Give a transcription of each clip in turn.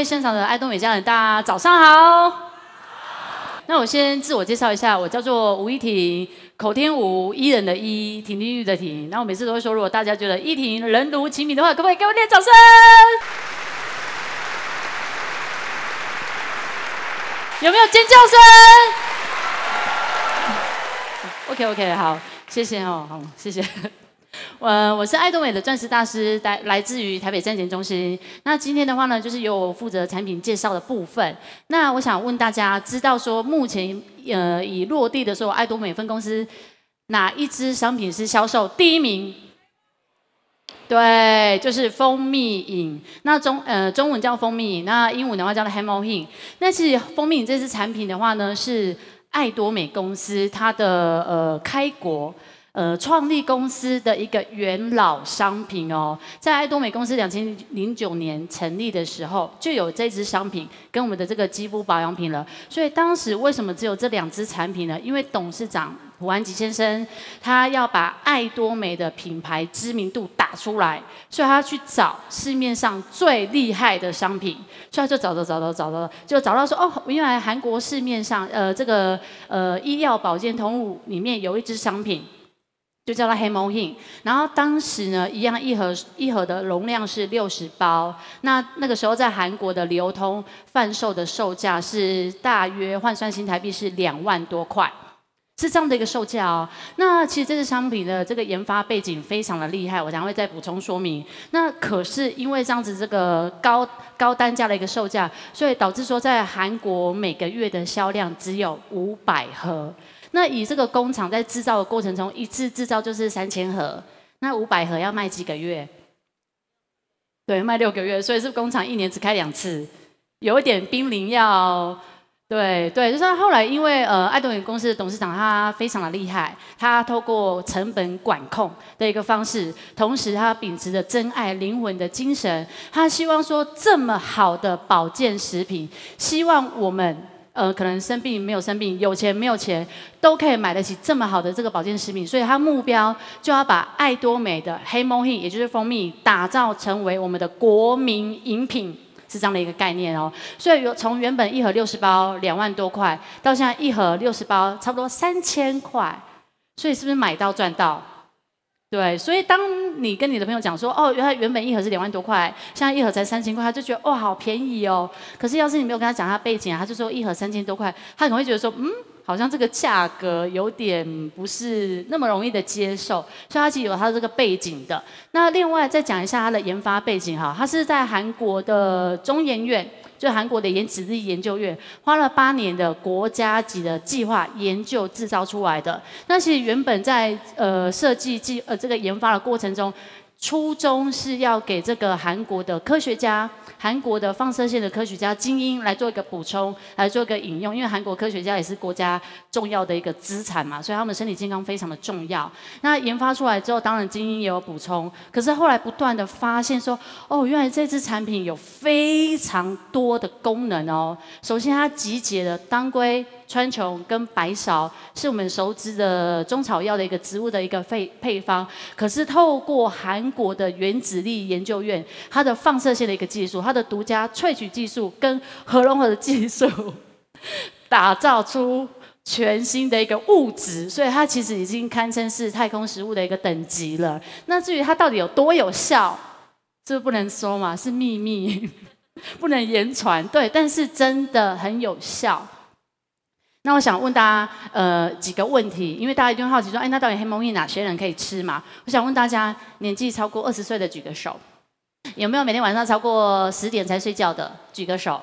位现场的爱多美家人，大家早上好。那我先自我介绍一下，我叫做吴依婷，口天吴，伊人的伊，亭亭玉的亭。那我每次都会说，如果大家觉得依婷人如其名的话，可不可以给我点掌声？有没有尖叫声？OK OK，好，谢谢哦，好，谢谢。呃，我是爱多美的钻石大师，来来自于台北证券中心。那今天的话呢，就是由我负责产品介绍的部分。那我想问大家，知道说目前呃已落地的时候，爱多美分公司哪一支商品是销售第一名？对，就是蜂蜜饮。那中呃中文叫蜂蜜饮，那英文的话叫做 Hemohin。那其实蜂蜜饮这支产品的话呢，是爱多美公司它的呃开国。呃，创立公司的一个元老商品哦，在爱多美公司两千零九年成立的时候，就有这支商品跟我们的这个肌肤保养品了。所以当时为什么只有这两支产品呢？因为董事长朴安吉先生他要把爱多美的品牌知名度打出来，所以他去找市面上最厉害的商品，所以他就找着找着找着，就找到说哦，原来韩国市面上呃这个呃医药保健通路里面有一支商品。就叫它 Hemohin，然后当时呢，一样一盒一盒的容量是六十包，那那个时候在韩国的流通贩售的售价是大约换算新台币是两万多块，是这样的一个售价哦。那其实这支商品的这个研发背景非常的厉害，我将会再补充说明。那可是因为这样子这个高高单价的一个售价，所以导致说在韩国每个月的销量只有五百盒。那以这个工厂在制造的过程中，一次制造就是三千盒，那五百盒要卖几个月？对，卖六个月，所以是工厂一年只开两次，有一点濒临要，对对，就是后来因为呃爱多美公司的董事长他非常的厉害，他透过成本管控的一个方式，同时他秉持着真爱灵魂的精神，他希望说这么好的保健食品，希望我们。呃，可能生病没有生病，有钱没有钱，都可以买得起这么好的这个保健食品，所以他目标就要把爱多美的 Hemohin，也就是蜂蜜，打造成为我们的国民饮品，是这样的一个概念哦。所以有从原本一盒六十包两万多块，到现在一盒六十包差不多三千块，所以是不是买到赚到？对，所以当你跟你的朋友讲说，哦，原来原本一盒是两万多块，现在一盒才三千块，他就觉得哇，好便宜哦。可是要是你没有跟他讲他背景，他就说一盒三千多块，他可能会觉得说，嗯，好像这个价格有点不是那么容易的接受。所以他其实有他的这个背景的。那另外再讲一下他的研发背景哈，他是在韩国的中研院。就韩国的原子力研究院花了八年的国家级的计划研究制造出来的。那其实原本在呃设计计呃这个研发的过程中。初衷是要给这个韩国的科学家、韩国的放射线的科学家精英来做一个补充，来做一个引用，因为韩国科学家也是国家重要的一个资产嘛，所以他们身体健康非常的重要。那研发出来之后，当然精英也有补充，可是后来不断的发现说，哦，原来这支产品有非常多的功能哦。首先，它集结了当归。川穹跟白芍是我们熟知的中草药的一个植物的一个配配方，可是透过韩国的原子力研究院，它的放射线的一个技术，它的独家萃取技术跟核融合的技术，打造出全新的一个物质，所以它其实已经堪称是太空食物的一个等级了。那至于它到底有多有效，这不能说嘛，是秘密，不能言传。对，但是真的很有效。那我想问大家，呃，几个问题，因为大家一定会好奇说，哎，那到底 Hemohin 哪些人可以吃嘛？我想问大家，年纪超过二十岁的举个手，有没有每天晚上超过十点才睡觉的？举个手，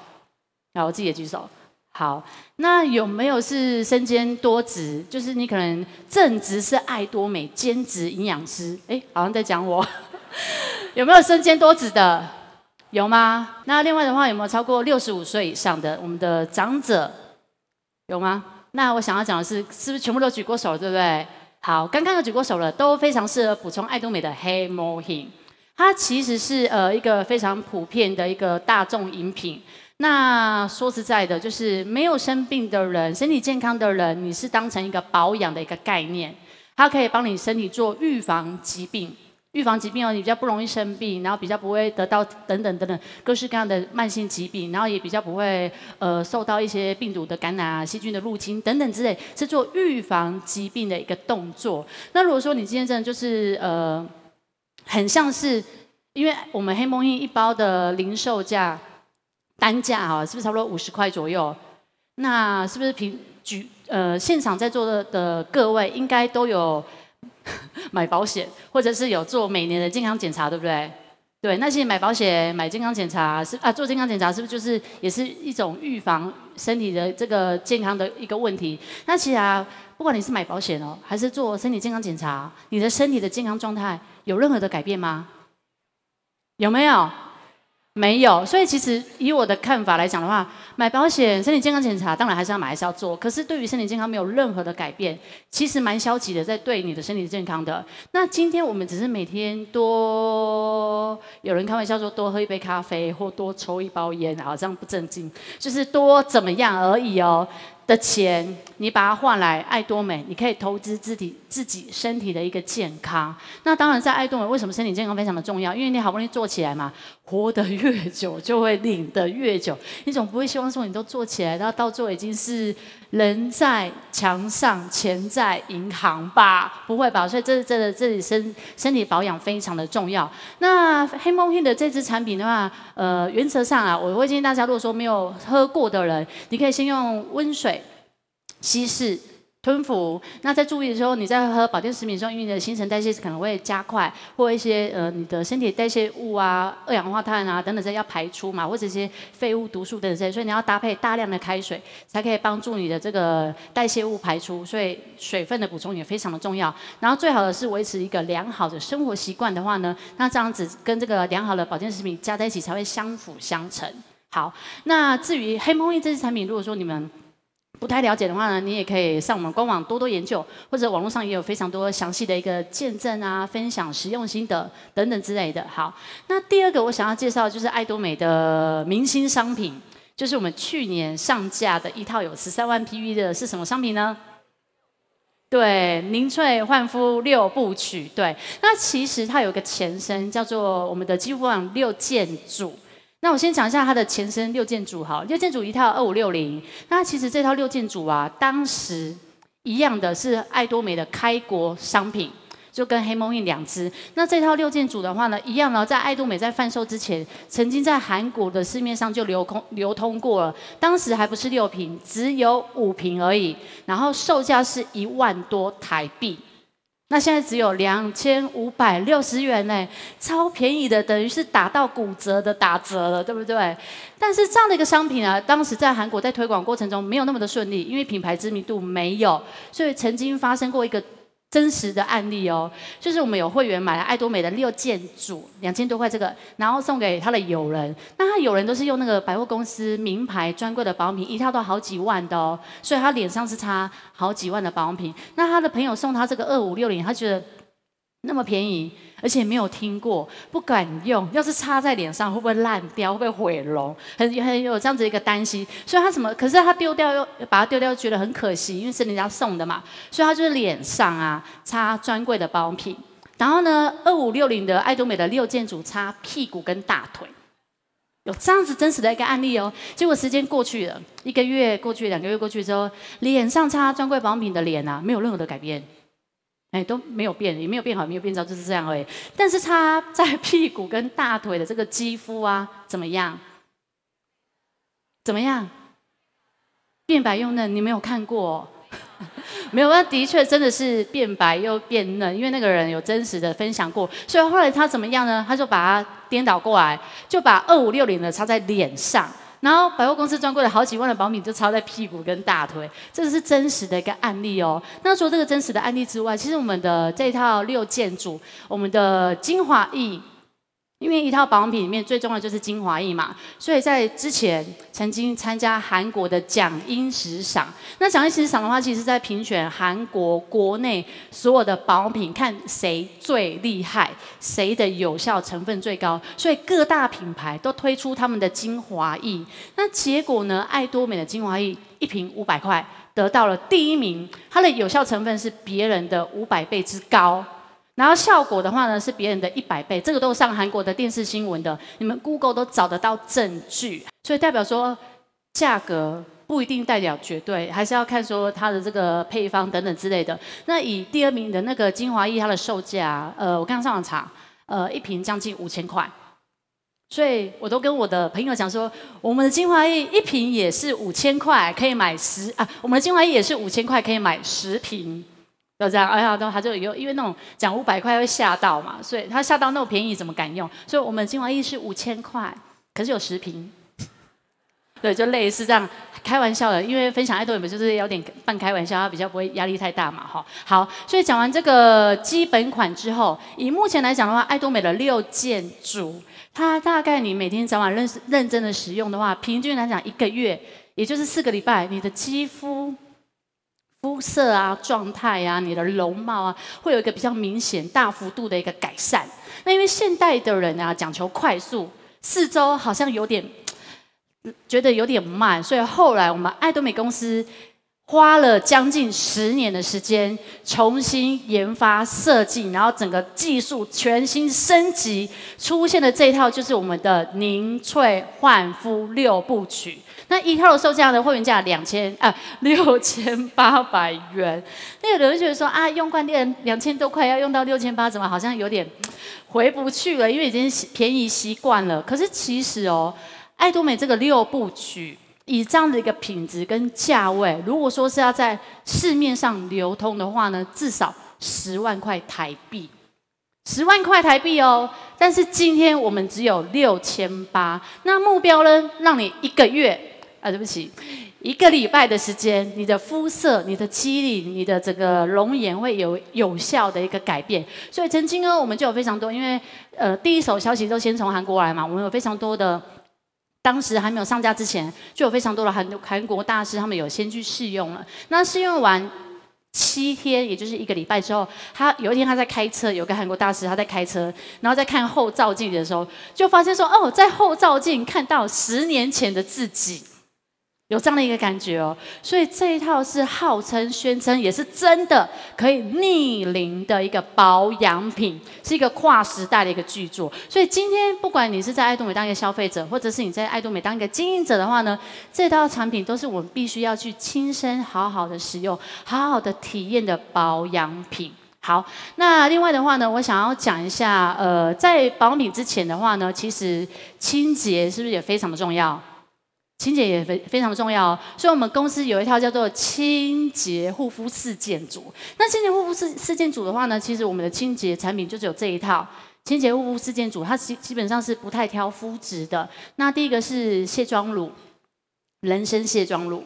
好，我自己也举手。好，那有没有是身兼多职？就是你可能正职是爱多美，兼职营养师，哎，好像在讲我。有没有身兼多职的？有吗？那另外的话，有没有超过六十五岁以上的我们的长者？有吗？那我想要讲的是，是不是全部都举过手了，对不对？好，刚刚有举过手了，都非常适合补充爱多美的 Hemohin。它其实是呃一个非常普遍的一个大众饮品。那说实在的，就是没有生病的人，身体健康的人，你是当成一个保养的一个概念，它可以帮你身体做预防疾病。预防疾病哦，你比较不容易生病，然后比较不会得到等等等等各式各样的慢性疾病，然后也比较不会呃受到一些病毒的感染啊、细菌的入侵等等之类，是做预防疾病的一个动作。那如果说你今天真的就是呃，很像是，因为我们黑梦印一包的零售价单价啊，是不是差不多五十块左右？那是不是平举呃现场在座的的各位应该都有？买保险，或者是有做每年的健康检查，对不对？对，那些买保险、买健康检查是啊，做健康检查是不是就是也是一种预防身体的这个健康的一个问题？那其实啊，不管你是买保险哦，还是做身体健康检查，你的身体的健康状态有任何的改变吗？有没有？没有，所以其实以我的看法来讲的话，买保险、身体健康检查，当然还是要买，还是要做。可是对于身体健康没有任何的改变，其实蛮消极的，在对你的身体健康的。那今天我们只是每天多，有人开玩笑说多喝一杯咖啡，或多抽一包烟，好像不正经，就是多怎么样而已哦。的钱，你把它换来爱多美，你可以投资自己自己身体的一个健康。那当然，在爱多美，为什么身体健康非常的重要？因为你好不容易做起来嘛，活得越久就会领得越久。你总不会希望说你都做起来，然后到最后已经是人在墙上，钱在银行吧？不会吧？所以这是真的，这里身身体保养非常的重要。那黑梦黑的这支产品的话，呃，原则上啊，我会建议大家，如果说没有喝过的人，你可以先用温水。稀释、吞服。那在注意的时候，你在喝保健食品的时候，因为你的新陈代谢可能会加快，或一些呃你的身体代谢物啊、二氧化碳啊等等这些要排出嘛，或者一些废物、毒素等等这些，所以你要搭配大量的开水，才可以帮助你的这个代谢物排出。所以水分的补充也非常的重要。然后最好的是维持一个良好的生活习惯的话呢，那这样子跟这个良好的保健食品加在一起才会相辅相成。好，那至于黑梦印这支产品，如果说你们不太了解的话呢，你也可以上我们官网多多研究，或者网络上也有非常多详细的一个见证啊、分享、实用心得等等之类的。好，那第二个我想要介绍的就是爱多美的明星商品，就是我们去年上架的一套有十三万 PV 的是什么商品呢？对，凝萃焕肤六部曲。对，那其实它有个前身叫做我们的肌肤保养六件组。那我先讲一下它的前身六件组哈，六件组一套二五六零。那其实这套六件组啊，当时一样的是爱多美的开国商品，就跟黑梦印两支。那这套六件组的话呢，一样呢，在爱多美在贩售之前，曾经在韩国的市面上就流通流通过了。当时还不是六瓶，只有五瓶而已，然后售价是一万多台币。那现在只有两千五百六十元呢，超便宜的，等于是打到骨折的打折了，对不对？但是这样的一个商品啊，当时在韩国在推广过程中没有那么的顺利，因为品牌知名度没有，所以曾经发生过一个。真实的案例哦，就是我们有会员买了爱多美的六件组，两千多块这个，然后送给他的友人。那他友人都是用那个百货公司名牌专柜的保养品，一套都好几万的哦，所以他脸上是擦好几万的保养品。那他的朋友送他这个二五六零，他觉得那么便宜。而且没有听过，不敢用。要是擦在脸上，会不会烂掉？会不会毁容？很很有这样子一个担心。所以他什么？可是他丢掉又把它丢掉，又觉得很可惜，因为是人家送的嘛。所以他就是脸上啊擦专柜的保养品。然后呢，二五六零的爱多美的六件组擦屁股跟大腿，有这样子真实的一个案例哦。结果时间过去了，一个月过去，两个月过去之后，脸上擦专柜保养品的脸啊，没有任何的改变。哎，都没有变，也没有变好，没有变糟，就是这样而已。但是他在 屁股跟大腿的这个肌肤啊，怎么样？怎么样？变白又嫩，你没有看过？没有，那的确真的是变白又变嫩，因为那个人有真实的分享过。所以后来他怎么样呢？他就把它颠倒过来，就把二五六零的擦在脸上。然后百货公司专柜的好几万的保敏就超在屁股跟大腿，这个是真实的一个案例哦。那除了这个真实的案例之外，其实我们的这套六件组，我们的精华液。因为一套保养品里面最重要的就是精华液嘛，所以在之前曾经参加韩国的蒋英时赏。那蒋英时赏的话，其实在评选韩国国内所有的保养品，看谁最厉害，谁的有效成分最高，所以各大品牌都推出他们的精华液。那结果呢，爱多美的精华液一瓶五百块，得到了第一名，它的有效成分是别人的五百倍之高。然后效果的话呢是别人的一百倍，这个都是上韩国的电视新闻的，你们 Google 都找得到证据，所以代表说价格不一定代表绝对，还是要看说它的这个配方等等之类的。那以第二名的那个精华液，它的售价，呃，我刚刚上网查，呃，一瓶将近五千块。所以我都跟我的朋友讲说，我们的精华液一瓶也是五千块，可以买十啊。我们的精华液也是五千块，可以买十瓶，就这样。哎呀，都他就有，因为那种讲五百块会吓到嘛，所以他吓到那么便宜怎么敢用？所以我们精华液是五千块，可是有十瓶。对，就类似这样开玩笑的，因为分享爱多美就是有点半开玩笑，它比较不会压力太大嘛，哈。好，所以讲完这个基本款之后，以目前来讲的话，爱多美的六件组。它大概你每天早晚认认真的使用的话，平均来讲一个月，也就是四个礼拜，你的肌肤肤色啊、状态啊、你的容貌啊，会有一个比较明显、大幅度的一个改善。那因为现代的人啊，讲求快速，四周好像有点觉得有点慢，所以后来我们爱多美公司。花了将近十年的时间，重新研发设计，然后整个技术全新升级，出现的这一套就是我们的凝萃焕肤六部曲。那一套的售价呢，会员价两千啊 六千八百元。那有人觉得说啊，用惯店两千多块要用到六千八，怎么好像有点回不去了？因为已经便宜习惯了。可是其实哦，爱多美这个六部曲。以这样的一个品质跟价位，如果说是要在市面上流通的话呢，至少十万块台币，十万块台币哦。但是今天我们只有六千八，那目标呢，让你一个月啊，对不起，一个礼拜的时间，你的肤色、你的肌理、你的这个容颜会有有效的一个改变。所以曾经呢，我们就有非常多，因为呃，第一手消息都先从韩国来嘛，我们有非常多的。当时还没有上架之前，就有非常多的韩韩国大师，他们有先去试用了。那试用完七天，也就是一个礼拜之后，他有一天他在开车，有个韩国大师他在开车，然后在看后照镜的时候，就发现说：“哦，在后照镜看到十年前的自己。”有这样的一个感觉哦，所以这一套是号称、宣称也是真的可以逆龄的一个保养品，是一个跨时代的一个巨作。所以今天不管你是在爱多美当一个消费者，或者是你在爱多美当一个经营者的话呢，这套产品都是我们必须要去亲身好好的使用、好好的体验的保养品。好，那另外的话呢，我想要讲一下，呃，在保养品之前的话呢，其实清洁是不是也非常的重要？清洁也非非常重要，所以我们公司有一套叫做清洁护肤四件组。那清洁护肤四四件组的话呢，其实我们的清洁产品就只有这一套清洁护肤四件组，它基基本上是不太挑肤质的。那第一个是卸妆乳，人参卸妆乳，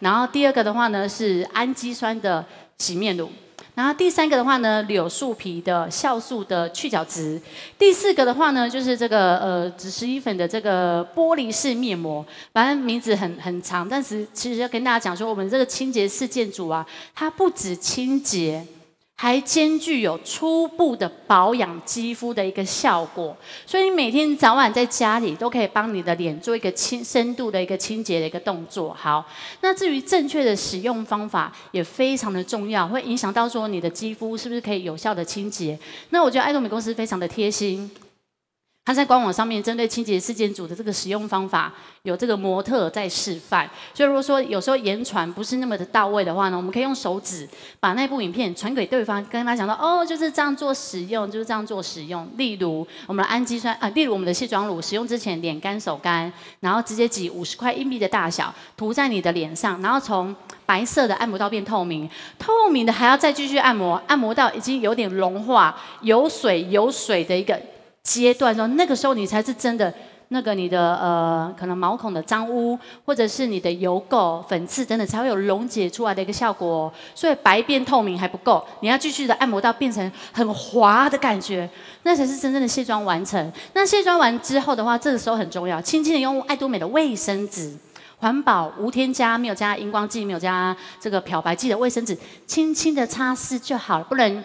然后第二个的话呢是氨基酸的洗面乳。然后第三个的话呢，柳树皮的酵素的去角质；第四个的话呢，就是这个呃紫石英粉的这个玻璃式面膜。反正名字很很长，但是其实要跟大家讲说，我们这个清洁式建筑啊，它不止清洁。还兼具有初步的保养肌肤的一个效果，所以你每天早晚在家里都可以帮你的脸做一个清深度的一个清洁的一个动作。好，那至于正确的使用方法也非常的重要，会影响到说你的肌肤是不是可以有效的清洁。那我觉得爱多美公司非常的贴心。他在官网上面针对清洁四件组的这个使用方法，有这个模特在示范。所以如果说有时候言传不是那么的到位的话呢，我们可以用手指把那部影片传给对方，跟他讲到哦，就是这样做使用，就是这样做使用。例如我们的氨基酸啊，例如我们的卸妆乳，使用之前脸干手干，然后直接挤五十块硬币的大小涂在你的脸上，然后从白色的按摩到变透明，透明的还要再继续按摩，按摩到已经有点融化，有水有水的一个。阶段说，那个时候你才是真的那个你的呃，可能毛孔的脏污，或者是你的油垢、粉刺等等，才会有溶解出来的一个效果。所以白变透明还不够，你要继续的按摩到变成很滑的感觉，那才是真正的卸妆完成。那卸妆完之后的话，这个时候很重要，轻轻的用爱多美的卫生纸，环保无添加，没有加荧光剂，没有加这个漂白剂的卫生纸，轻轻的擦拭就好了，不能。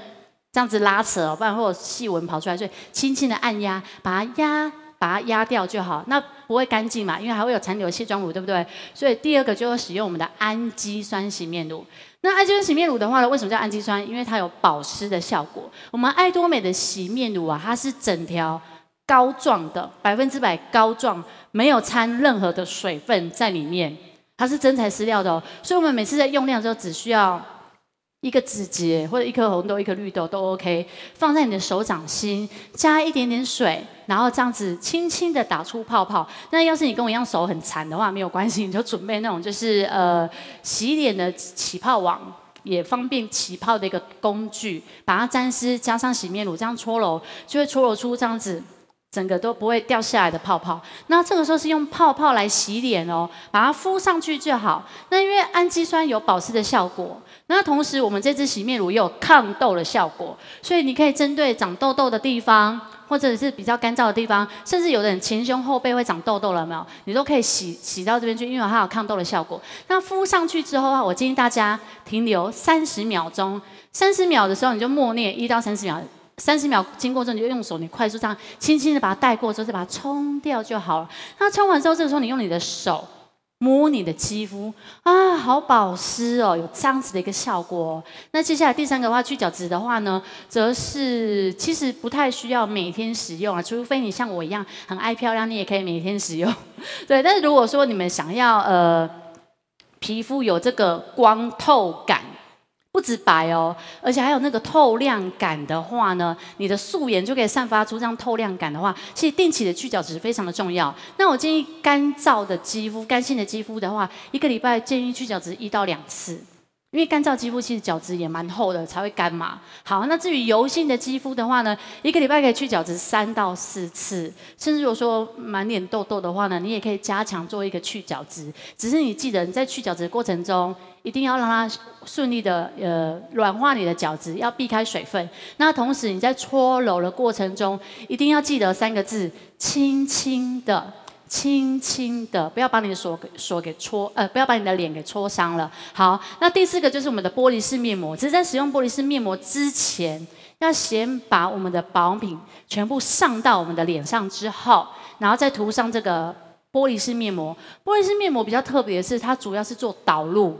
这样子拉扯哦，不然会有细纹跑出来，所以轻轻的按压，把它压，把它压掉就好。那不会干净嘛，因为还会有残留的卸妆乳，对不对？所以第二个就要使用我们的氨基酸洗面乳。那氨基酸洗面乳的话呢，为什么叫氨基酸？因为它有保湿的效果。我们爱多美的洗面乳啊，它是整条膏状的，百分之百膏状，没有掺任何的水分在里面，它是真材实料的哦。所以我们每次在用量的时候，只需要一个指节或者一颗红豆、一颗绿豆都 OK，放在你的手掌心，加一点点水，然后这样子轻轻的打出泡泡。那要是你跟我一样手很残的话，没有关系，你就准备那种就是呃洗脸的起泡网，也方便起泡的一个工具，把它沾湿，加上洗面乳，这样搓揉就会搓揉出这样子。整个都不会掉下来的泡泡，那这个时候是用泡泡来洗脸哦，把它敷上去就好。那因为氨基酸有保湿的效果，那同时我们这支洗面乳也有抗痘的效果，所以你可以针对长痘痘的地方，或者是比较干燥的地方，甚至有的人前胸后背会长痘痘了没有？你都可以洗洗到这边去，因为它有抗痘的效果。那敷上去之后啊，我建议大家停留三十秒钟，三十秒的时候你就默念一到三十秒。三十秒经过之后，你就用手，你快速这样轻轻的把它带过之后，再把它冲掉就好了。那冲完之后，这个时候你用你的手摸你的肌肤啊，好保湿哦，有这样子的一个效果哦。那接下来第三个的话，去角质的话呢，则是其实不太需要每天使用啊，除非你像我一样很爱漂亮，你也可以每天使用。对，但是如果说你们想要呃皮肤有这个光透感。不止白哦，而且还有那个透亮感的话呢，你的素颜就可以散发出这样透亮感的话，其实定期的去角质非常的重要。那我建议干燥的肌肤、干性的肌肤的话，一个礼拜建议去角质一到两次。因为干燥肌肤其实角质也蛮厚的，才会干嘛。好，那至于油性的肌肤的话呢，一个礼拜可以去角质三到四次，甚至如果说满脸痘痘的话呢，你也可以加强做一个去角质。只是你记得你在去角质的过程中，一定要让它顺利的呃软化你的角质，要避开水分。那同时你在搓揉的过程中，一定要记得三个字：轻轻的。轻轻的，不要把你的手给手给搓，呃，不要把你的脸给搓伤了。好，那第四个就是我们的玻璃式面膜。只是在使用玻璃式面膜之前，要先把我们的保养品全部上到我们的脸上之后，然后再涂上这个玻璃式面膜。玻璃式面膜比较特别的是，它主要是做导入。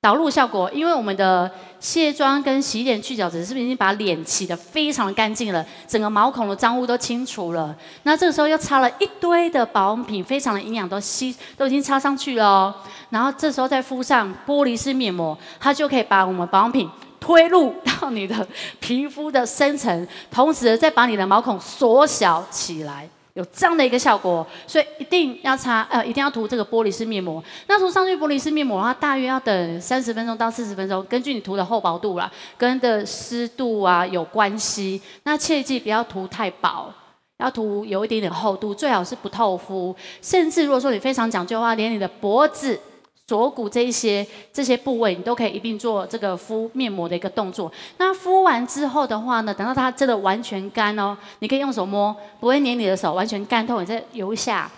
导入效果，因为我们的卸妆跟洗脸去角质，是不是已经把脸洗得非常的干净了？整个毛孔的脏污都清除了。那这个时候又擦了一堆的保养品，非常的营养，都吸都已经擦上去了哦。然后这时候再敷上玻璃式面膜，它就可以把我们保养品推入到你的 皮肤的深层，同时再把你的毛孔缩小起来。有这样的一个效果，所以一定要擦，呃，一定要涂这个玻璃式面膜。那涂上去玻璃式面膜的话，大约要等三十分钟到四十分钟，根据你涂的厚薄度啦，跟的湿度啊有关系。那切记不要涂太薄，要涂有一点点厚度，最好是不透肤。甚至如果说你非常讲究的话，连你的脖子。锁骨这一些这些部位，你都可以一并做这个敷面膜的一个动作。那敷完之后的话呢，等到它真的完全干哦，你可以用手摸，不会粘你的手，完全干透，你再由下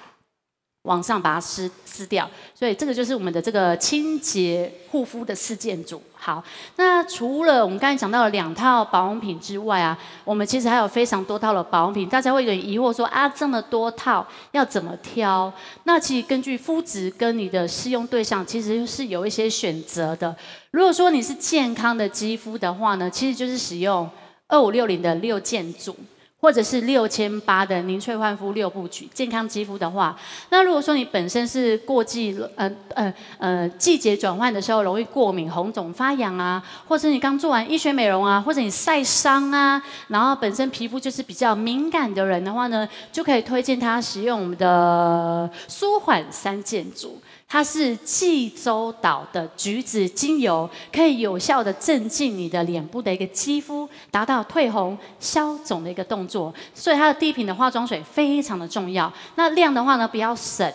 往上把它撕撕掉。所以这个就是我们的这个清洁护肤的四件组。好，那除了我们刚才讲到了两套保养品之外啊，我们其实还有非常多套的保养品。大家会有点疑惑说啊，这么多套要怎么挑？那其实根据肤质跟你的适用对象，其实是有一些选择的。如果说你是健康的肌肤的话呢，其实就是使用二五六零的六件组。或者是六千八的凝萃焕肤六部曲，健康肌肤的话，那如果说你本身是过季，呃呃呃季节转换的时候容易过敏、红肿、发痒啊，或者你刚做完医学美容啊，或者你晒伤啊，然后本身皮肤就是比较敏感的人的话呢，就可以推荐他使用我们的舒缓三件组。它是济州岛的橘子精油，可以有效的镇静你的脸部的一个肌肤，达到退红消肿的一个动作。所以它的第一瓶的化妆水非常的重要。那量的话呢，不要省，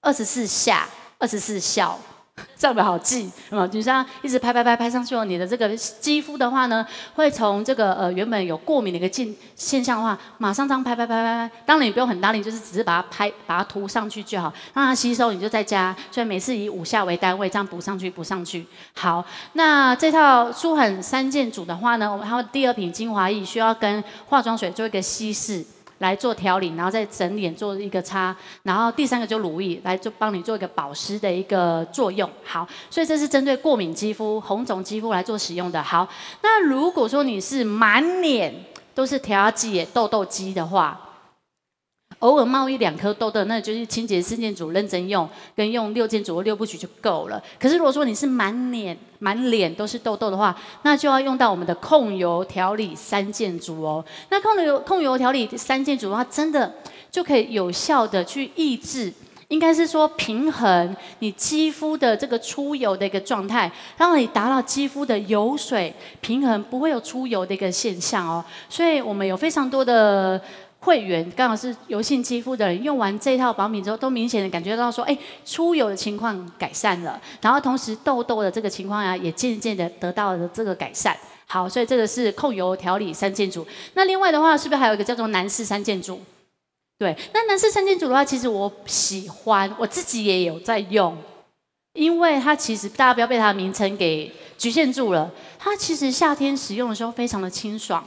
二十四下，二十四效。这样比较好记，啊，就像一直拍拍拍拍上去哦。你的这个肌肤的话呢，会从这个呃原本有过敏的一个现现象的话，马上这样拍拍拍拍拍。当然你不用很大力，就是只是把它拍把它涂上去就好，让它吸收，你就在加。所以每次以五下为单位，这样补上去补上去。好，那这套舒缓三件组的话呢，我们还有第二瓶精华液，需要跟化妆水做一个稀释。来做调理，然后再整脸做一个擦，然后第三个就乳液来做帮你做一个保湿的一个作用。好，所以这是针对过敏肌肤、红肿肌肤来做使用的。好，那如果说你是满脸都是调节痘痘肌的话，偶尔冒一两颗痘痘，那就是清洁四件组认真用，跟用六件组或六部曲就够了。可是如果说你是满脸满脸都是痘痘的话，那就要用到我们的控油调理三件组哦。那控油控油调理三件组的话，真的就可以有效的去抑制，应该是说平衡你肌肤的这个出油的一个状态，让你达到肌肤的油水平衡，不会有出油的一个现象哦。所以我们有非常多的。会员刚好是油性肌肤的人，用完这套保养品之后，都明显的感觉到说，哎，出油的情况改善了，然后同时痘痘的这个情况呀，也渐渐的得到了这个改善。好，所以这个是控油调理三件组。那另外的话，是不是还有一个叫做男士三件组？对，那男士三件组的话，其实我喜欢，我自己也有在用，因为它其实大家不要被它的名称给局限住了，它其实夏天使用的时候非常的清爽。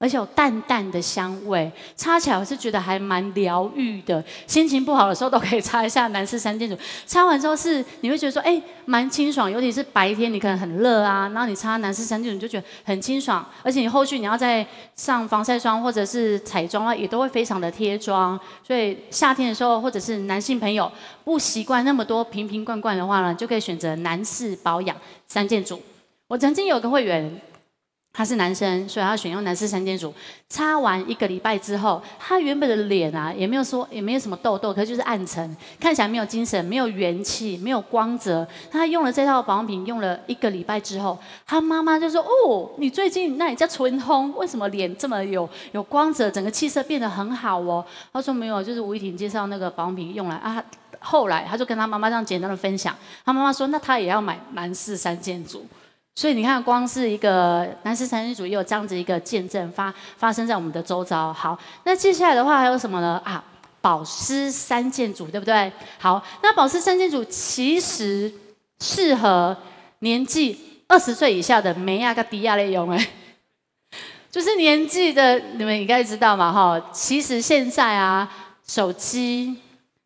而且有淡淡的香味，擦起来我是觉得还蛮疗愈的。心情不好的时候都可以擦一下男士三件组，擦完之后是你会觉得说，哎，蛮清爽。尤其是白天你可能很热啊，然后你擦男士三件组你就觉得很清爽。而且你后续你要再上防晒霜或者是彩妆啊，也都会非常的贴妆。所以夏天的时候，或者是男性朋友不习惯那么多瓶瓶罐罐的话呢，就可以选择男士保养三件组。我曾经有个会员。他是男生，所以他选用男士三件组。擦完一个礼拜之后，他原本的脸啊，也没有说也没有什么痘痘，可是就是暗沉，看起来没有精神，没有元气，没有光泽。他用了这套保养品，用了一个礼拜之后，他妈妈就说：“哦，你最近那你叫唇红，为什么脸这么有有光泽，整个气色变得很好哦？”他说：“没有，就是吴依婷介绍那个保养品用来啊。”后来他就跟他妈妈这样简单的分享，他妈妈说：“那他也要买男士三件组。”所以你看，光是一个男士三件组，也有这样子一个见证发发生在我们的周遭。好，那接下来的话还有什么呢？啊，保湿三件组，对不对？好，那保湿三件组其实适合年纪二十岁以下的美亚跟迪亚类用哎，就是年纪的你们应该知道嘛哈。其实现在啊，手机。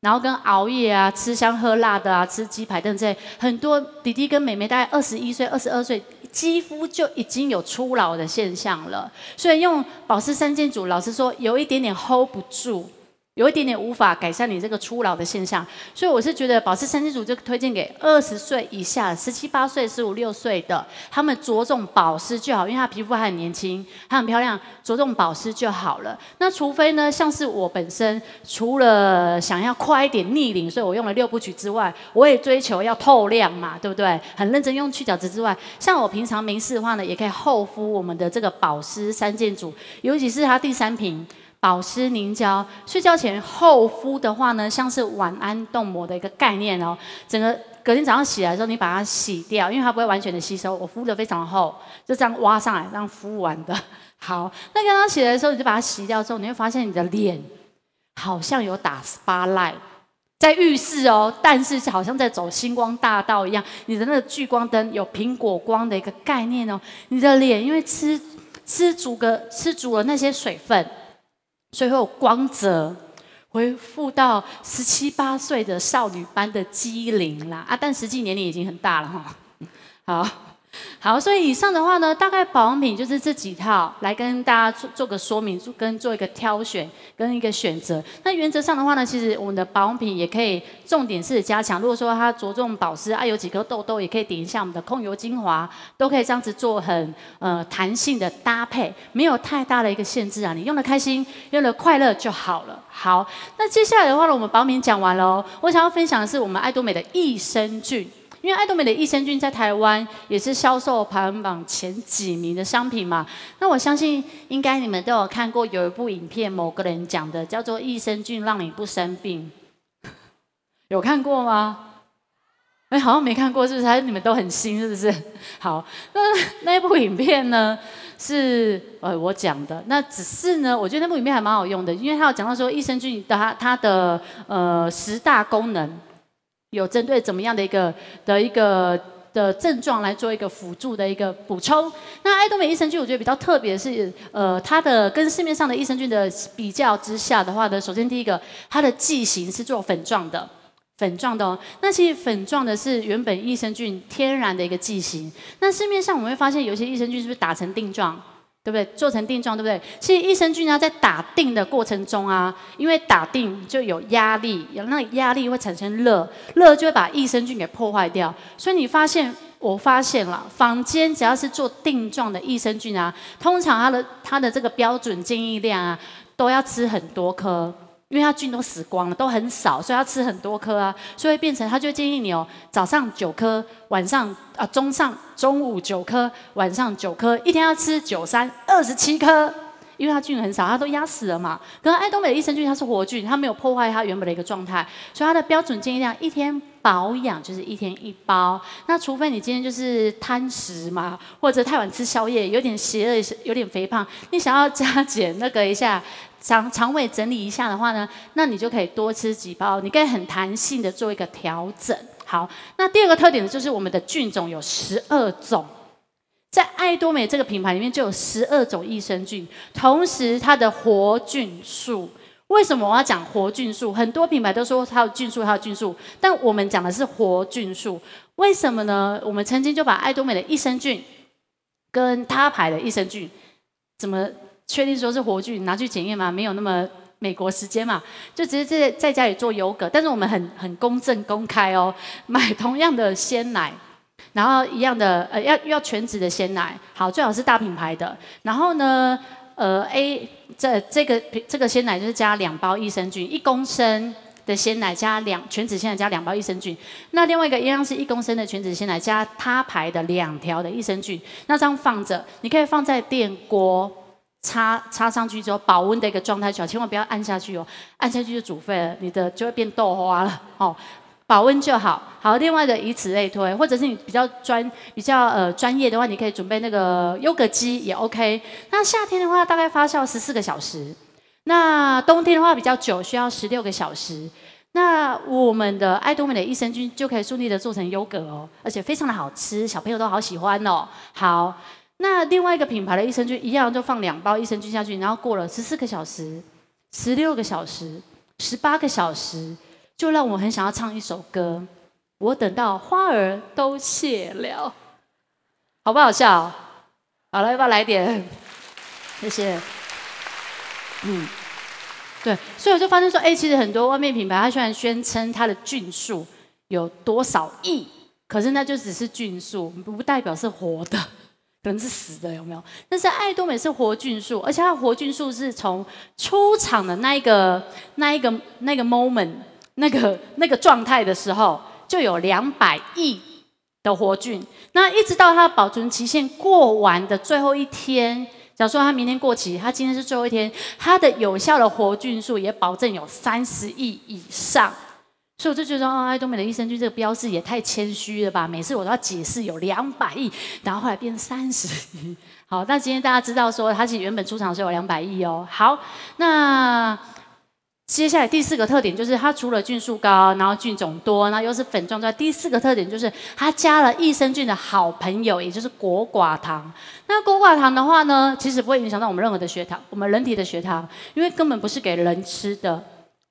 然后跟熬夜啊、吃香喝辣的啊、吃鸡排等这些，很多弟弟跟妹妹大概二十一岁、二十二岁，肌肤就已经有初老的现象了。所以用保湿三件组，老实说有一点点 hold 不住。有一点点无法改善你这个初老的现象，所以我是觉得保湿三件组就推荐给二十岁以下、十七八岁、十五六岁的，他们着重保湿就好，因为他皮肤还很年轻，还很漂亮，着重保湿就好了。那除非呢，像是我本身除了想要快一点逆龄，所以我用了六部曲之外，我也追求要透亮嘛，对不对？很认真用去角质之外，像我平常没事的话呢，也可以厚敷我们的这个保湿三件组，尤其是它第三瓶。保湿凝胶，睡觉前厚敷的话呢，像是晚安冻膜的一个概念哦。整个隔天早上起来的时候，你把它洗掉，因为它不会完全的吸收。我敷的非常厚，就这样挖上来，这样敷完的。好，那刚刚起来的时候，你就把它洗掉之后，你会发现你的脸好像有打 SPA light，在浴室哦，但是好像在走星光大道一样。你的那个聚光灯有苹果光的一个概念哦。你的脸因为吃吃足个吃足了那些水分。所以会有光泽，恢复到十七八岁的少女般的机灵啦啊！但实际年龄已经很大了哈。好。好，所以以上的话呢，大概保养品就是这几套，来跟大家做做个说明，跟做一个挑选跟一个选择。那原则上的话呢，其实我们的保养品也可以重点是加强。如果说它着重保湿啊，有几颗痘痘，也可以点一下我们的控油精华，都可以这样子做很呃弹性的搭配，没有太大的一个限制啊。你用的开心，用的快乐就好了。好，那接下来的话呢，我们保养品讲完了。我想要分享的是我们爱多美的益生菌。因为爱多美的益生菌在台湾也是销售排行榜前几名的商品嘛，那我相信应该你们都有看过有一部影片，某个人讲的叫做“益生菌让你不生病”，有看过吗？哎，好像没看过，是不是？还是你们都很新，是不是？好，那那一部影片呢是呃我讲的，那只是呢，我觉得那部影片还蛮好用的，因为它有讲到说益生菌的它它的呃十大功能。有针对怎么样的一个的一个的症状来做一个辅助的一个补充。那爱多美益生菌，我觉得比较特别是，呃，它的跟市面上的益生菌的比较之下的话呢，首先第一个，它的剂型是做粉状的，粉状的哦。那其实粉状的是原本益生菌天然的一个剂型。那市面上我们会发现，有些益生菌是不是打成錠状？对不对？做成定状，对不对？其实益生菌呢，在打定的过程中啊，因为打定就有压力，有那压力会产生热，热就会把益生菌给破坏掉。所以你发现，我发现了，坊间只要是做定状的益生菌啊，通常它的它的这个标准建议量啊，都要吃很多颗。因为它菌都死光了，都很少，所以要吃很多颗啊，所以变成它就建议你哦，早上九颗，晚上啊中上中午九颗，晚上九颗，一天要吃九三二十七颗，因为它菌很少，它都压死了嘛。可是爱多美的益生菌它是活菌，它没有破坏它原本的一个状态，所以它的标准建议量一天保养就是一天一包。那除非你今天就是贪食嘛，或者太晚吃宵夜，有点邪恶，有点肥胖，你想要加减那个一下。肠肠胃整理一下的话呢，那你就可以多吃几包，你可以很弹性的做一个调整。好，那第二个特点呢，就是我们的菌种有十二种，在爱多美这个品牌里面就有十二种益生菌，同时它的活菌数。为什么我要讲活菌数？很多品牌都说它有菌数，它有菌数，但我们讲的是活菌数。为什么呢？我们曾经就把爱多美的益生菌跟他牌的益生菌怎么？确定说是活菌，拿去检验吗？没有那么美国时间嘛，就直接在在家里做优格。但是我们很很公正公开哦，买同样的鲜奶，然后一样的呃要要全脂的鲜奶，好，最好是大品牌的。然后呢，呃 A 这这个这个鲜奶就是加两包益生菌，一公升的鲜奶加两全脂鲜奶加两包益生菌。那另外一个一样是一公升的全脂鲜奶加他牌的两条的益生菌。那这样放着，你可以放在电锅。插插上去之后，保温的一个状态就好，千万不要按下去哦，按下去就煮沸了，你的就会变豆花了哦。保温就好，好，另外的以此类推，或者是你比较专比较呃专业的话，你可以准备那个优格机也 OK。那夏天的话，大概发酵十四个小时；那冬天的话比较久，需要十六个小时。那我们的爱多美的益生菌就可以顺利的做成优格哦，而且非常的好吃，小朋友都好喜欢哦。好。那另外一个品牌的益生菌一样，就放两包益生菌下去，然后过了十四个小时、十六个小时、十八个小时，就让我很想要唱一首歌。我等到花儿都谢了，好不好笑？好了，要不要来点？谢谢。嗯，对，所以我就发现说，哎，其实很多外面品牌，它虽然宣称它的菌数有多少亿，可是那就只是菌数，不代表是活的。可能是死的，有没有？但是爱多美是活菌数，而且它活菌数是从出厂的那一个、那一个、那个 moment、那个那个状态的时候，就有两百亿的活菌。那一直到它保存期限过完的最后一天，假如说它明天过期，它今天是最后一天，它的有效的活菌数也保证有三十亿以上。所以我就觉得，哦，爱多美的益生菌这个标志也太谦虚了吧！每次我都要解释有两百亿，然后后来变三十亿。好，那今天大家知道说，它其实原本出厂是有两百亿哦。好，那接下来第四个特点就是，它除了菌数高，然后菌种多，然后又是粉状之外，第四个特点就是它加了益生菌的好朋友，也就是果寡糖。那果寡糖的话呢，其实不会影响到我们任何的血糖，我们人体的血糖，因为根本不是给人吃的。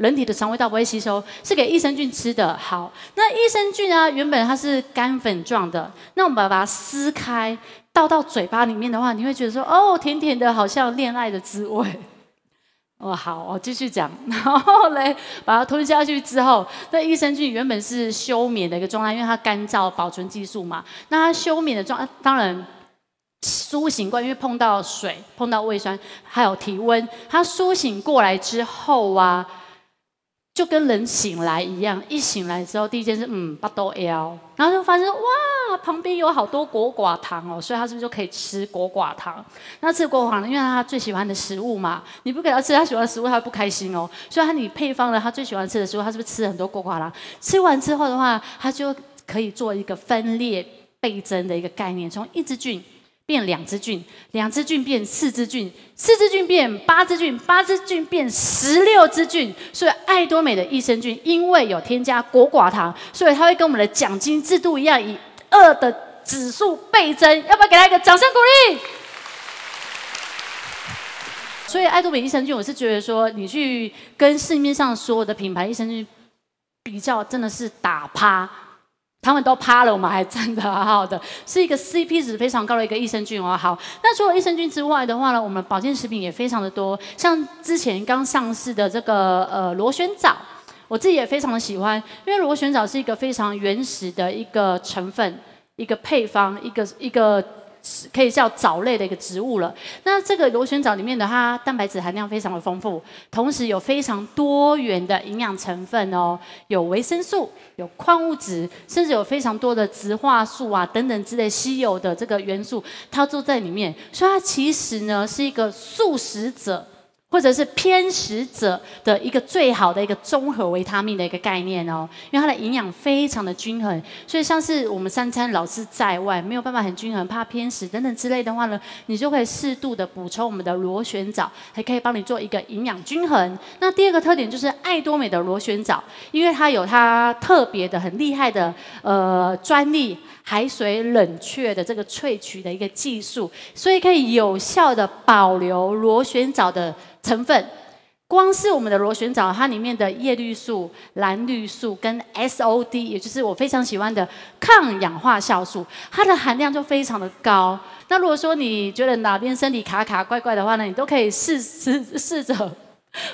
人体的肠胃道不会吸收，是给益生菌吃的。好，那益生菌啊，原本它是干粉状的，那我们把它撕开，倒到嘴巴里面的话，你会觉得说，哦，甜甜的，好像恋爱的滋味。哦，好，我继续讲。然后嘞，把它吞下去之后，那益生菌原本是休眠的一个状态，因为它干燥保存技术嘛。那它休眠的状，当然苏醒过来，因为碰到水、碰到胃酸，还有体温，它苏醒过来之后啊。就跟人醒来一样，一醒来之后，第一件事，嗯，巴肚腰，然后就发现哇，旁边有好多果寡糖哦，所以他是不是就可以吃果寡糖？那吃果寡糖，因为他最喜欢的食物嘛，你不给他吃他喜欢的食物，他会不开心哦。所以他你配方了他最喜欢吃的食物，他是不是吃很多果寡糖？吃完之后的话，他就可以做一个分裂倍增的一个概念，从一支菌。变两只菌，两只菌变四只菌，四只菌变八只菌，八只菌变十六只菌。所以爱多美的益生菌，因为有添加果寡糖，所以它会跟我们的奖金制度一样，以二的指数倍增，要不要给他一个掌声鼓励？所以爱多美益生菌，我是觉得说，你去跟市面上所有的品牌益生菌比较，真的是打趴。他们都趴了，我们还站得好好的，是一个 CP 值非常高的一个益生菌哦。好，那除了益生菌之外的话呢，我们保健食品也非常的多，像之前刚上市的这个呃螺旋藻，我自己也非常的喜欢，因为螺旋藻是一个非常原始的一个成分，一个配方，一个一个。可以叫藻类的一个植物了。那这个螺旋藻里面的它蛋白质含量非常的丰富，同时有非常多元的营养成分哦，有维生素，有矿物质，甚至有非常多的植化素啊等等之类稀有的这个元素，它都在里面。所以它其实呢是一个素食者。或者是偏食者的一个最好的一个综合维他命的一个概念哦，因为它的营养非常的均衡，所以像是我们三餐老是在外，没有办法很均衡，怕偏食等等之类的话呢，你就可以适度的补充我们的螺旋藻，还可以帮你做一个营养均衡。那第二个特点就是爱多美的螺旋藻，因为它有它特别的很厉害的呃专利。海水冷却的这个萃取的一个技术，所以可以有效的保留螺旋藻的成分。光是我们的螺旋藻，它里面的叶绿素、蓝绿素跟 SOD，也就是我非常喜欢的抗氧化酵素，它的含量就非常的高。那如果说你觉得哪边身体卡卡怪怪的话呢，你都可以试试试着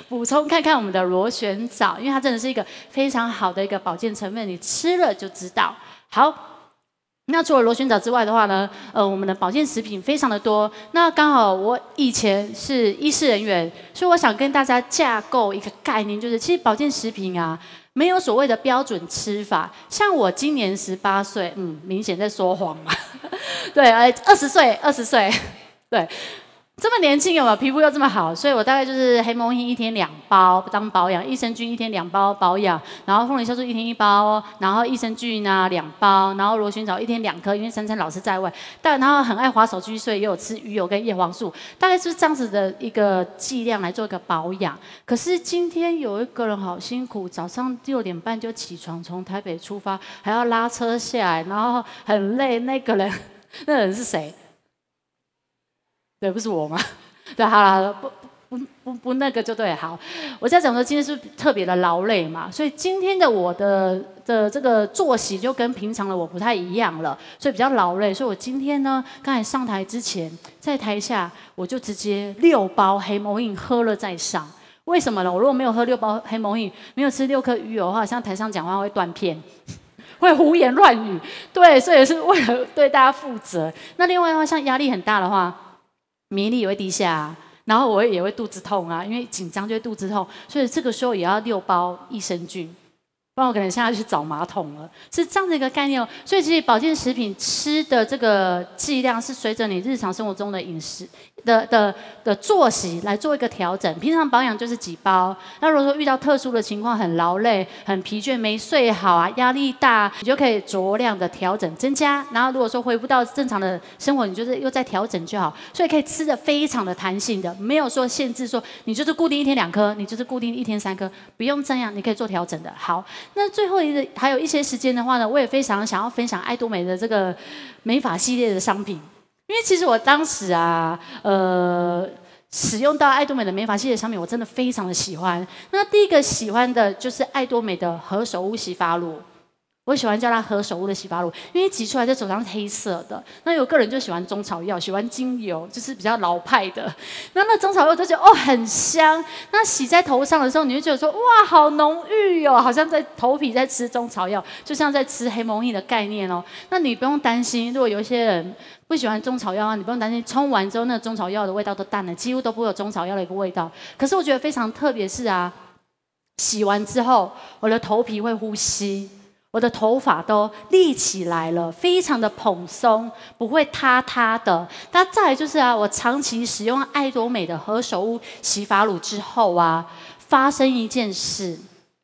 补充看看我们的螺旋藻，因为它真的是一个非常好的一个保健成分，你吃了就知道。好。那除了螺旋藻之外的话呢，呃，我们的保健食品非常的多。那刚好我以前是医师人员，所以我想跟大家架构一个概念，就是其实保健食品啊，没有所谓的标准吃法。像我今年十八岁，嗯，明显在说谎嘛。对，呃，二十岁，二十岁，对。这么年轻有没有？皮肤又这么好，所以我大概就是黑蒙一天两包当保养，益生菌一天两包保养，然后凤梨酵素一天一包，然后益生菌啊两包，然后螺旋藻一天两颗，因为珊珊老是在外，但然后很爱滑手机，所以也有吃鱼油跟叶黄素，大概是这样子的一个剂量来做一个保养。可是今天有一个人好辛苦，早上六点半就起床，从台北出发，还要拉车下来，然后很累。那个人，那个人是谁？对，不是我吗？对，好了，不不不不那个就对，好。我在讲说今天是特别的劳累嘛，所以今天的我的的这个作息就跟平常的我不太一样了，所以比较劳累。所以我今天呢，刚才上台之前，在台下我就直接六包黑魔印喝了再上。为什么呢？我如果没有喝六包黑魔印，没有吃六颗鱼油的话，像台上讲话会断片，会胡言乱语。对，所以是为了对大家负责。那另外的话，像压力很大的话。免疫力也会低下，然后我也会肚子痛啊，因为紧张就会肚子痛，所以这个时候也要六包益生菌，不然我可能现在去找马桶了，是这样的一个概念哦。所以其实保健食品吃的这个剂量是随着你日常生活中的饮食。的的的作息来做一个调整，平常保养就是几包。那如果说遇到特殊的情况，很劳累、很疲倦、没睡好啊，压力大，你就可以酌量的调整增加。然后如果说恢复到正常的生活，你就是又再调整就好。所以可以吃的非常的弹性的，没有说限制说你就是固定一天两颗，你就是固定一天三颗，不用这样，你可以做调整的。好，那最后一个还有一些时间的话呢，我也非常想要分享爱多美的这个美发系列的商品。因为其实我当时啊，呃，使用到爱多美的美发系列商品，我真的非常的喜欢。那第一个喜欢的就是爱多美的何首乌洗发露。我喜欢叫它何首乌的洗发露，因为挤出来的手上是黑色的。那有个人就喜欢中草药，喜欢精油，就是比较老派的。那那中草药就觉得哦很香。那洗在头上的时候，你就觉得说哇好浓郁哟，好像在头皮在吃中草药，就像在吃黑蒙印的概念哦。那你不用担心，如果有一些人不喜欢中草药啊，你不用担心冲完之后那中草药的味道都淡了，几乎都不会有中草药的一个味道。可是我觉得非常特别是啊，洗完之后我的头皮会呼吸。我的头发都立起来了，非常的蓬松，不会塌塌的。那再就是啊，我长期使用爱多美的何首乌洗发乳之后啊，发生一件事，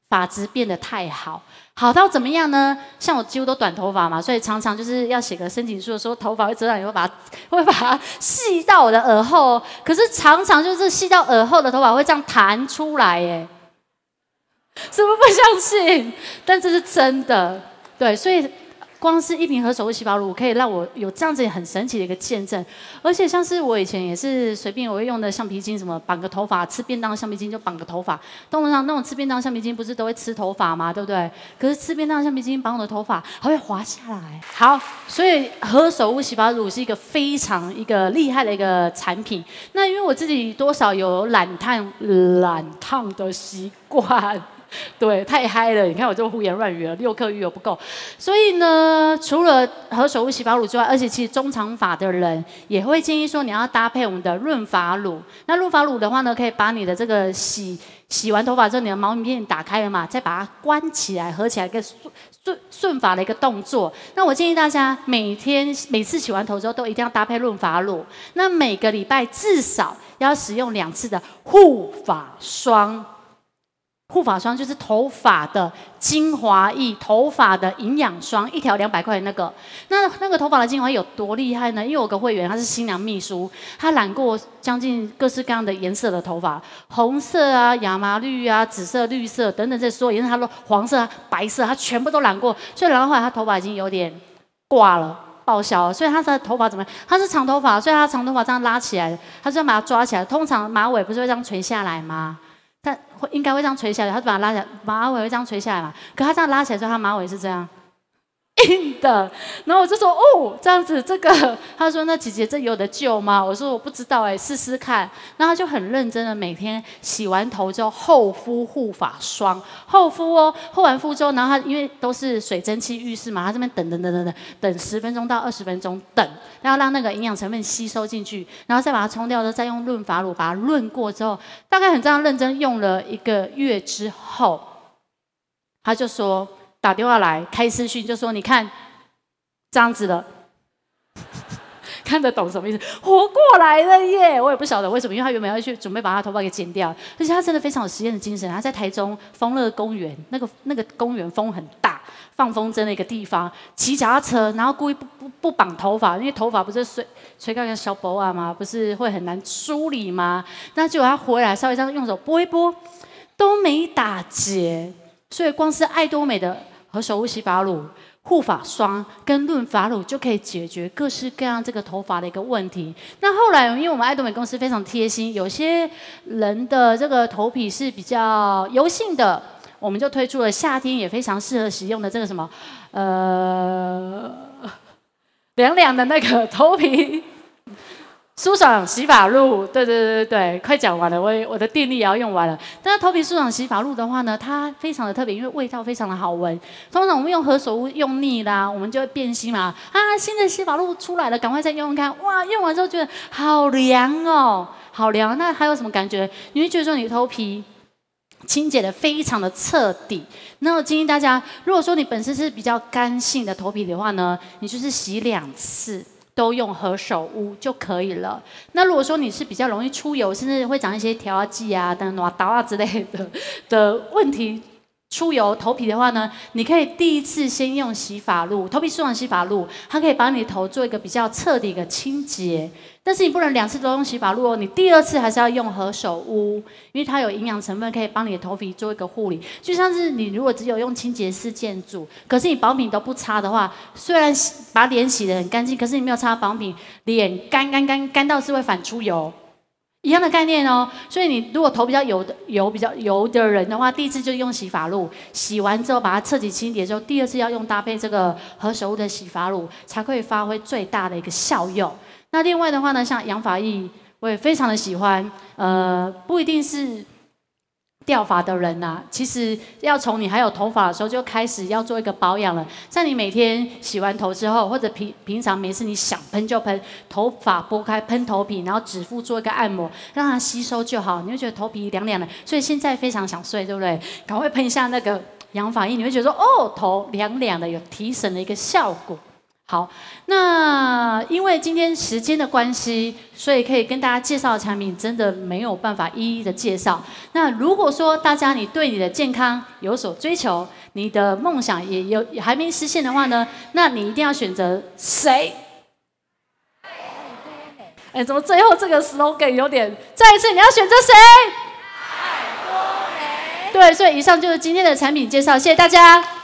发质变得太好，好到怎么样呢？像我几乎都短头发嘛，所以常常就是要写个申请书的时候，头发会遮到，你会把它会把它系到我的耳后。可是常常就是系到耳后的头发会这样弹出来，耶。是不是不相信？但这是真的，对，所以光是一瓶何首乌洗发乳可以让我有这样子很神奇的一个见证。而且像是我以前也是随便我会用的橡皮筋，什么绑个头发，吃便当橡皮筋就绑个头发。通常那种吃便当橡皮筋不是都会吃头发吗？对不对？可是吃便当橡皮筋绑我的头发还会滑下来。好，所以何首乌洗发乳是一个非常一个厉害的一个产品。那因为我自己多少有懒烫懒烫的习惯。对，太嗨了！你看我这胡言乱语了，六克鱼油不够。所以呢，除了何首乌洗发乳之外，而且其实中长发的人也会建议说，你要搭配我们的润发乳。那润发乳的话呢，可以把你的这个洗洗完头发之后，你的毛鳞片打开了嘛，再把它关起来，合起来一个顺顺顺发的一个动作。那我建议大家每天每次洗完头之后，都一定要搭配润发乳。那每个礼拜至少要使用两次的护发霜。护发霜就是头发的精华液，头发的营养霜，一条两百块的那个。那那个头发的精华液有多厉害呢？因为我个会员，她是新娘秘书，她染过将近各式各样的颜色的头发，红色啊、亚麻绿啊、紫色、绿色等等这所有颜色，她都黄色、啊、白色，她全部都染过。所以染到后来，她头发已经有点挂了、报销了。所以他的头发怎么样？他是长头发，所以他长头发这样拉起来，他就要把它抓起来。通常马尾不是会这样垂下来吗？但会应该会这样垂下来，他就把它拉起来，马尾会这样垂下来嘛？可他这样拉起来之后，他马尾是这样。硬的，然后我就说哦，这样子这个，他说那姐姐这有得救吗？我说我不知道哎，试试看。然后他就很认真的每天洗完头之后厚敷护发霜，厚敷哦，厚完敷之后，然后他因为都是水蒸气浴室嘛，他这边等等等等等等十分钟到二十分钟等，然后让那个营养成分吸收进去，然后再把它冲掉之后，再用润发乳把它润过之后，大概很这样认真用了一个月之后，他就说。打电话来开视讯，就说你看这样子的，看得懂什么意思？活过来了耶！我也不晓得为什么，因为他原本要去准备把他头发给剪掉，而且他真的非常有实验的精神。他在台中丰乐公园那个那个公园风很大，放风筝的一个地方，骑脚踏车，然后故意不不不绑头发，因为头发不是垂垂到个小脖啊嘛？不是会很难梳理吗？那结果他回来稍微这样用手拨一拨，都没打结，所以光是爱多美的。何首乌洗发乳、护发霜跟润发乳就可以解决各式各样这个头发的一个问题。那后来，因为我们爱多美公司非常贴心，有些人的这个头皮是比较油性的，我们就推出了夏天也非常适合使用的这个什么，呃，凉凉的那个头皮。舒爽洗发露，对对对对对，快讲完了，我我的电力也要用完了。但是头皮舒爽洗发露的话呢，它非常的特别，因为味道非常的好闻。通常我们用何首乌用腻啦，我们就会变心嘛。啊，新的洗发露出来了，赶快再用用看。哇，用完之后觉得好凉哦，好凉。那还有什么感觉？你会觉得说你头皮清洁的非常的彻底。那我建议大家，如果说你本身是比较干性的头皮的话呢，你就是洗两次。都用何首乌就可以了。那如果说你是比较容易出油，甚至会长一些条啊、剂啊、等暖 刀啊之类的的问题。出油头皮的话呢，你可以第一次先用洗发露，头皮舒爽洗发露，它可以帮你的头做一个比较彻底的清洁。但是你不能两次都用洗发露哦，你第二次还是要用何首乌，因为它有营养成分，可以帮你的头皮做一个护理。就像是你如果只有用清洁四件组，可是你保品都不擦的话，虽然把脸洗得很干净，可是你没有擦保品，脸干干干干到是会反出油。一样的概念哦，所以你如果头比较油的油比较油的人的话，第一次就用洗发露，洗完之后把它彻底清洁之后，第二次要用搭配这个何首乌的洗发露，才可以发挥最大的一个效用。那另外的话呢，像养发液，我也非常的喜欢，呃，不一定是。掉发的人呐、其实要从你还有头发的时候就开始要做一个保养了。在你每天洗完头之后，或者平平常没事你想喷就喷，头发拨开喷头皮，然后指腹做一个按摩，让它吸收就好。你会觉得头皮凉凉的，所以现在非常想睡，对不对？赶快喷一下那个养发液，你会觉得说哦，头凉凉的，有提神的一个效果。好，那因为今天时间的关系，所以可以跟大家介绍的产品真的没有办法一一的介绍。那如果说大家你对你的健康有所追求，你的梦想也有也还没实现的话呢，那你一定要选择谁？哎，怎么最后这个 slogan 有点？再一次，你要选择谁？对，所以以上就是今天的产品介绍，谢谢大家。